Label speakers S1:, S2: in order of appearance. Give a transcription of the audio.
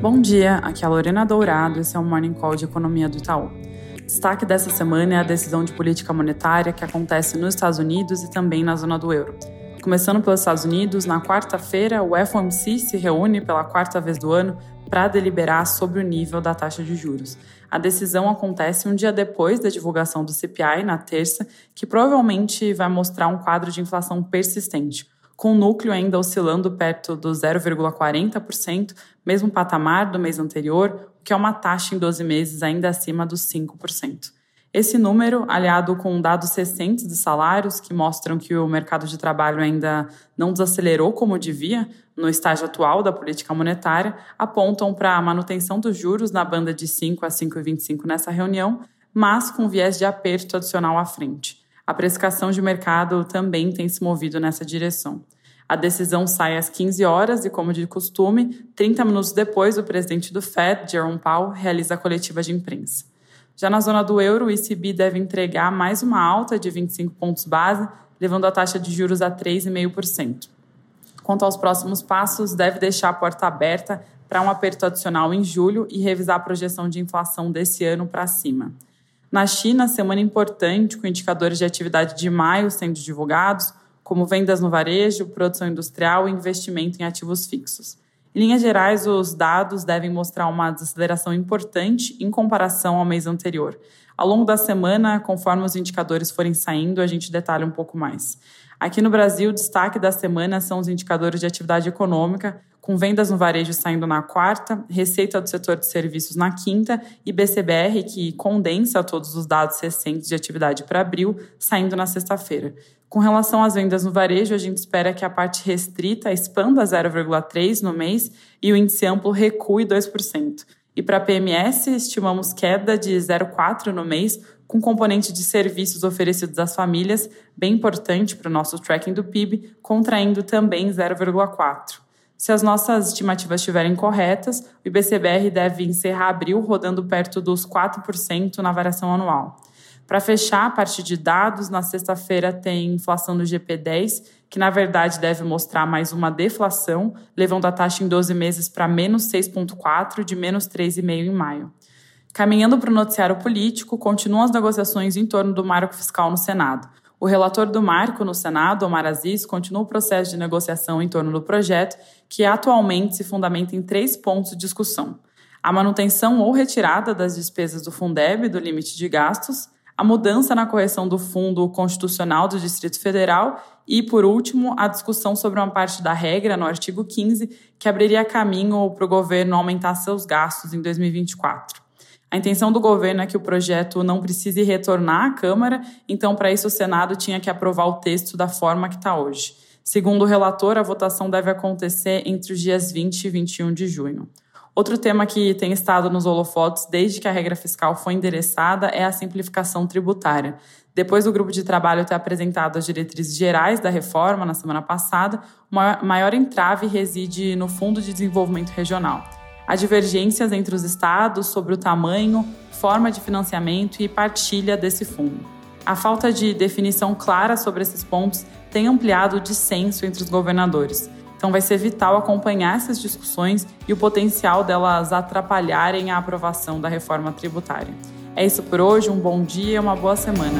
S1: Bom dia, aqui é a Lorena Dourado, esse é o Morning Call de Economia do Itaú. Destaque dessa semana é a decisão de política monetária que acontece nos Estados Unidos e também na zona do euro. Começando pelos Estados Unidos, na quarta-feira, o FOMC se reúne pela quarta vez do ano para deliberar sobre o nível da taxa de juros. A decisão acontece um dia depois da divulgação do CPI, na terça, que provavelmente vai mostrar um quadro de inflação persistente com o núcleo ainda oscilando perto do 0,40%, mesmo patamar do mês anterior, o que é uma taxa em 12 meses ainda acima dos 5%. Esse número, aliado com dados recentes de salários que mostram que o mercado de trabalho ainda não desacelerou como devia no estágio atual da política monetária, apontam para a manutenção dos juros na banda de 5 a 5,25 nessa reunião, mas com viés de aperto adicional à frente a precificação de mercado também tem se movido nessa direção. A decisão sai às 15 horas e, como de costume, 30 minutos depois, o presidente do Fed, Jerome Powell, realiza a coletiva de imprensa. Já na zona do euro, o ECB deve entregar mais uma alta de 25 pontos base, levando a taxa de juros a 3,5%. Quanto aos próximos passos, deve deixar a porta aberta para um aperto adicional em julho e revisar a projeção de inflação desse ano para cima. Na China, semana importante, com indicadores de atividade de maio sendo divulgados, como vendas no varejo, produção industrial e investimento em ativos fixos. Em linhas gerais, os dados devem mostrar uma desaceleração importante em comparação ao mês anterior. Ao longo da semana, conforme os indicadores forem saindo, a gente detalha um pouco mais. Aqui no Brasil, o destaque da semana são os indicadores de atividade econômica, com vendas no varejo saindo na quarta, receita do setor de serviços na quinta e BCBR, que condensa todos os dados recentes de atividade para abril, saindo na sexta-feira. Com relação às vendas no varejo, a gente espera que a parte restrita expanda 0,3% no mês e o índice amplo recue 2%. E para a PMS, estimamos queda de 0,4% no mês, com componente de serviços oferecidos às famílias, bem importante para o nosso tracking do PIB, contraindo também 0,4%. Se as nossas estimativas estiverem corretas, o IBCBR deve encerrar abril rodando perto dos 4% na variação anual. Para fechar a parte de dados, na sexta-feira tem inflação do GP10, que na verdade deve mostrar mais uma deflação, levando a taxa em 12 meses para menos 6,4, de menos 3,5 em maio. Caminhando para o noticiário político, continuam as negociações em torno do marco fiscal no Senado. O relator do marco no Senado, Omar Aziz, continua o processo de negociação em torno do projeto, que atualmente se fundamenta em três pontos de discussão: a manutenção ou retirada das despesas do Fundeb do limite de gastos, a mudança na correção do Fundo Constitucional do Distrito Federal e, por último, a discussão sobre uma parte da regra no artigo 15 que abriria caminho para o governo aumentar seus gastos em 2024. A intenção do governo é que o projeto não precise retornar à Câmara, então, para isso, o Senado tinha que aprovar o texto da forma que está hoje. Segundo o relator, a votação deve acontecer entre os dias 20 e 21 de junho. Outro tema que tem estado nos holofotes desde que a regra fiscal foi endereçada é a simplificação tributária. Depois do grupo de trabalho ter apresentado as diretrizes gerais da reforma na semana passada, o maior entrave reside no Fundo de Desenvolvimento Regional. Há divergências entre os estados sobre o tamanho, forma de financiamento e partilha desse fundo. A falta de definição clara sobre esses pontos tem ampliado o dissenso entre os governadores. Então, vai ser vital acompanhar essas discussões e o potencial delas atrapalharem a aprovação da reforma tributária. É isso por hoje, um bom dia e uma boa semana.